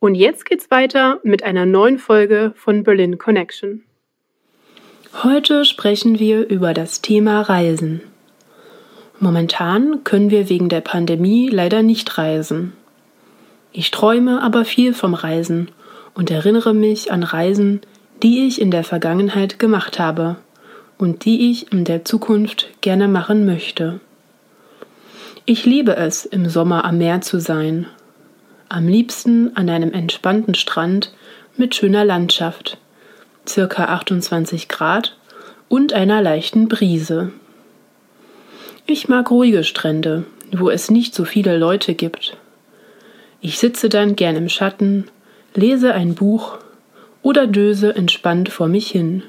Und jetzt geht's weiter mit einer neuen Folge von Berlin Connection. Heute sprechen wir über das Thema Reisen. Momentan können wir wegen der Pandemie leider nicht reisen. Ich träume aber viel vom Reisen und erinnere mich an Reisen, die ich in der Vergangenheit gemacht habe und die ich in der Zukunft gerne machen möchte. Ich liebe es, im Sommer am Meer zu sein. Am liebsten an einem entspannten Strand mit schöner Landschaft, circa 28 Grad und einer leichten Brise. Ich mag ruhige Strände, wo es nicht so viele Leute gibt. Ich sitze dann gern im Schatten, lese ein Buch oder döse entspannt vor mich hin.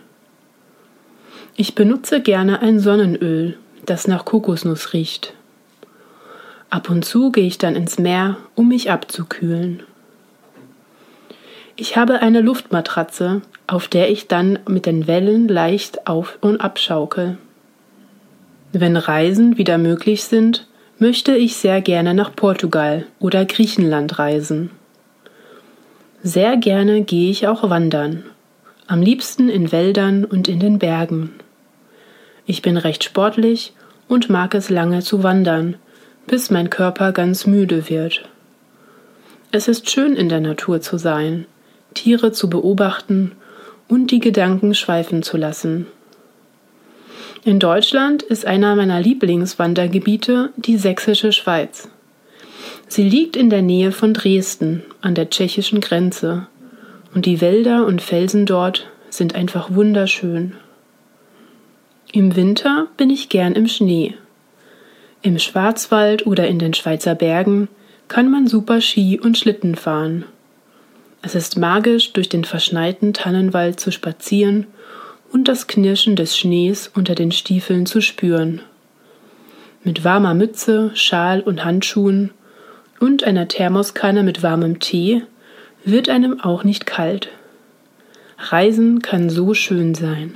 Ich benutze gerne ein Sonnenöl, das nach Kokosnuss riecht. Ab und zu gehe ich dann ins Meer, um mich abzukühlen. Ich habe eine Luftmatratze, auf der ich dann mit den Wellen leicht auf und abschaukel. Wenn Reisen wieder möglich sind, möchte ich sehr gerne nach Portugal oder Griechenland reisen. Sehr gerne gehe ich auch wandern, am liebsten in Wäldern und in den Bergen. Ich bin recht sportlich und mag es lange zu wandern, bis mein Körper ganz müde wird. Es ist schön in der Natur zu sein, Tiere zu beobachten und die Gedanken schweifen zu lassen. In Deutschland ist einer meiner Lieblingswandergebiete die Sächsische Schweiz. Sie liegt in der Nähe von Dresden an der tschechischen Grenze und die Wälder und Felsen dort sind einfach wunderschön. Im Winter bin ich gern im Schnee. Im Schwarzwald oder in den Schweizer Bergen kann man super Ski und Schlitten fahren. Es ist magisch, durch den verschneiten Tannenwald zu spazieren und das Knirschen des Schnees unter den Stiefeln zu spüren. Mit warmer Mütze, Schal und Handschuhen und einer Thermoskanne mit warmem Tee wird einem auch nicht kalt. Reisen kann so schön sein.